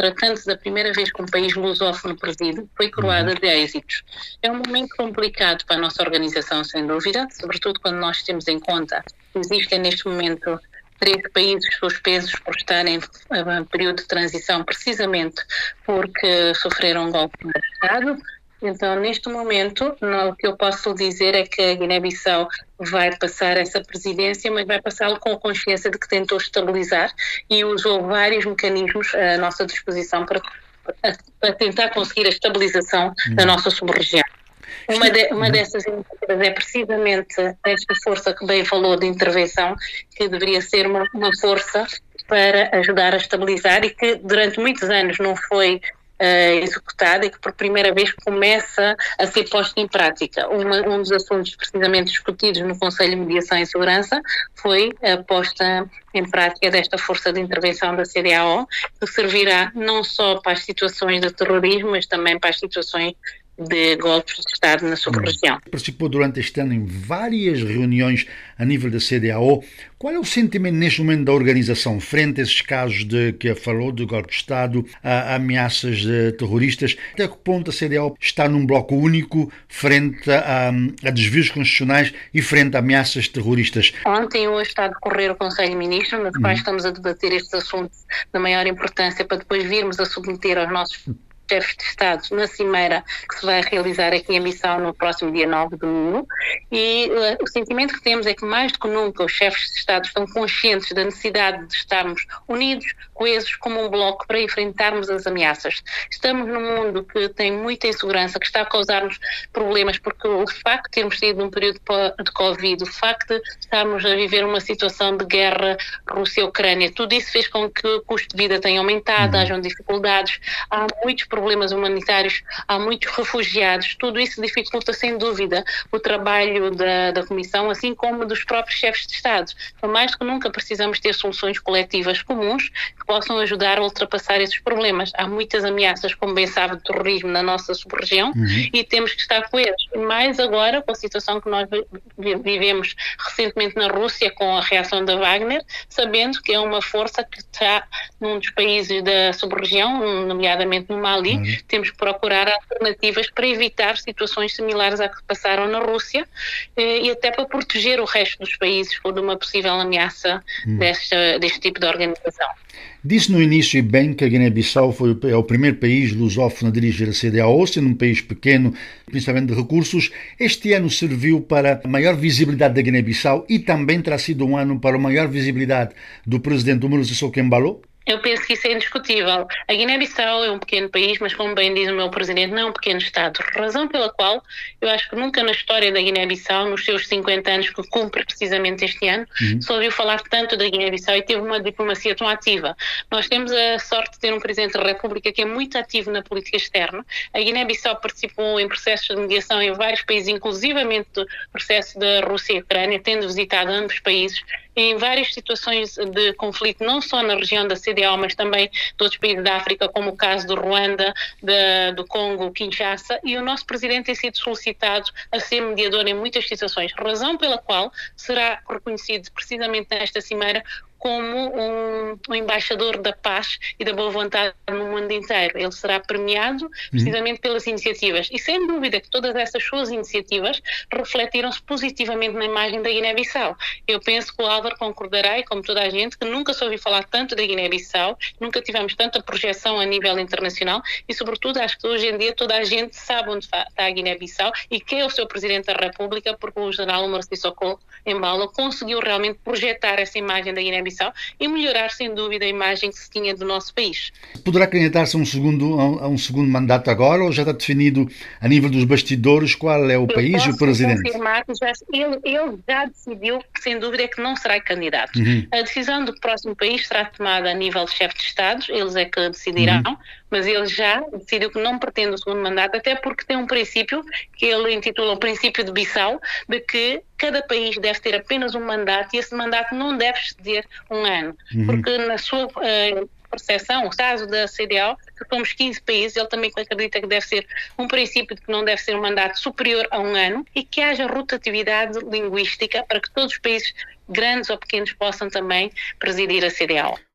tratando-se da primeira vez que um país lusófono preside, foi coroada de êxitos. É um momento complicado para a nossa organização, sem dúvida, sobretudo quando nós temos em conta que existem neste momento três países suspensos por estarem em período de transição, precisamente porque sofreram um golpe de Estado. Então, neste momento, o que eu posso dizer é que a Guiné-Bissau vai passar essa presidência, mas vai passá-lo com a consciência de que tentou estabilizar e usou vários mecanismos à nossa disposição para, para tentar conseguir a estabilização da hum. nossa sub-região. Uma, de, uma hum. dessas iniciativas é precisamente esta força que bem falou de intervenção, que deveria ser uma, uma força para ajudar a estabilizar e que durante muitos anos não foi uh, executada e que por primeira vez começa a ser posta em prática. Uma, um dos assuntos precisamente discutidos no Conselho de Mediação e Segurança foi a posta em prática desta força de intervenção da CDAO, que servirá não só para as situações de terrorismo, mas também para as situações de golpes de Estado na sua região. Participou durante este ano em várias reuniões a nível da CDAO. Qual é o sentimento neste momento da organização frente a esses casos de que falou de golpe de Estado, a ameaças de terroristas? Até que ponto a CDAO está num bloco único frente a, a desvios constitucionais e frente a ameaças terroristas? Ontem hoje está a decorrer o Conselho de Ministros, no qual uhum. estamos a debater estes assuntos da maior importância para depois virmos a submeter aos nossos chefes de Estado na cimeira que se vai realizar aqui em Missão no próximo dia 9 de domingo e uh, o sentimento que temos é que mais do que nunca os chefes de Estado estão conscientes da necessidade de estarmos unidos, coesos como um bloco para enfrentarmos as ameaças. Estamos num mundo que tem muita insegurança, que está a causar-nos problemas porque o facto de termos tido um período de Covid, o facto de estarmos a viver uma situação de guerra Rússia-Ucrânia, tudo isso fez com que o custo de vida tenha aumentado, uhum. hajam dificuldades, há muitos problemas problemas humanitários, há muitos refugiados, tudo isso dificulta sem dúvida o trabalho da, da Comissão, assim como dos próprios chefes de Estado. Então, mais que nunca precisamos ter soluções coletivas comuns que possam ajudar a ultrapassar esses problemas. Há muitas ameaças, como bem sabe, de terrorismo na nossa sub-região uhum. e temos que estar coesos. Mais agora, com a situação que nós vivemos recentemente na Rússia, com a reação da Wagner, sabendo que é uma força que está num dos países da sub-região, nomeadamente no Mali, uhum. temos que procurar alternativas para evitar situações similares à que passaram na Rússia eh, e até para proteger o resto dos países de uma possível ameaça uhum. deste, deste tipo de organização. Disse no início e bem que a Guiné-Bissau foi é o primeiro país lusófono a dirigir a CDAO, sendo um país pequeno, principalmente de recursos. Este ano serviu para a maior visibilidade da Guiné-Bissau e também terá sido um ano para a maior visibilidade do presidente Umaro Sissoko Embalo? Eu penso que isso é indiscutível. A Guiné-Bissau é um pequeno país, mas como bem diz o meu presidente, não é um pequeno Estado. Razão pela qual eu acho que nunca na história da Guiné-Bissau, nos seus 50 anos que cumpre precisamente este ano, uhum. se ouviu falar tanto da Guiné-Bissau e teve uma diplomacia tão ativa. Nós temos a sorte de ter um presidente da República que é muito ativo na política externa. A Guiné-Bissau participou em processos de mediação em vários países, inclusivamente do processo da Rússia e Ucrânia, tendo visitado ambos países em várias situações de conflito, não só na região da CDAO, mas também de outros países da África, como o caso do Ruanda, de, do Congo, Kinshasa, e o nosso presidente tem sido solicitado a ser mediador em muitas situações, razão pela qual será reconhecido precisamente nesta cimeira como um, um, embaixador da paz e da boa vontade no mundo inteiro. Ele será premiado uhum. precisamente uhum. pelas iniciativas. E sem dúvida que todas essas suas iniciativas refletiram-se positivamente na imagem da Guiné-Bissau. Eu penso que o Álvaro concordará, e como toda a gente, que nunca ouviu falar tanto da Guiné-Bissau, nunca tivemos tanta projeção a nível internacional e, sobretudo, acho que hoje em dia toda a gente sabe onde está a Guiné-Bissau e quem é o seu Presidente da República, porque o general Omar Sissoko Embalo conseguiu realmente projetar essa imagem da Guiné-Bissau e melhorar, sem dúvida, a imagem que se tinha do nosso país. Poderá candidatar-se a, um segundo, a um segundo mandato agora ou já está definido a nível dos bastidores qual é o Eu país e o presidente? confirmar já, ele, ele, já decidiu, sem dúvida, que não será candidato. Uhum. A decisão do próximo país será tomada a nível de chefe de Estados, eles é que decidirão, uhum. mas ele já decidiu que não pretende o segundo mandato, até porque tem um princípio que ele intitula o princípio de Bissau, de que cada país deve ter apenas um mandato e esse mandato não deve exceder um ano, uhum. porque na sua uh, percepção, o caso da CDAO, que somos 15 países, ele também acredita que deve ser um princípio de que não deve ser um mandato superior a um ano e que haja rotatividade linguística para que todos os países, grandes ou pequenos, possam também presidir a CDAO.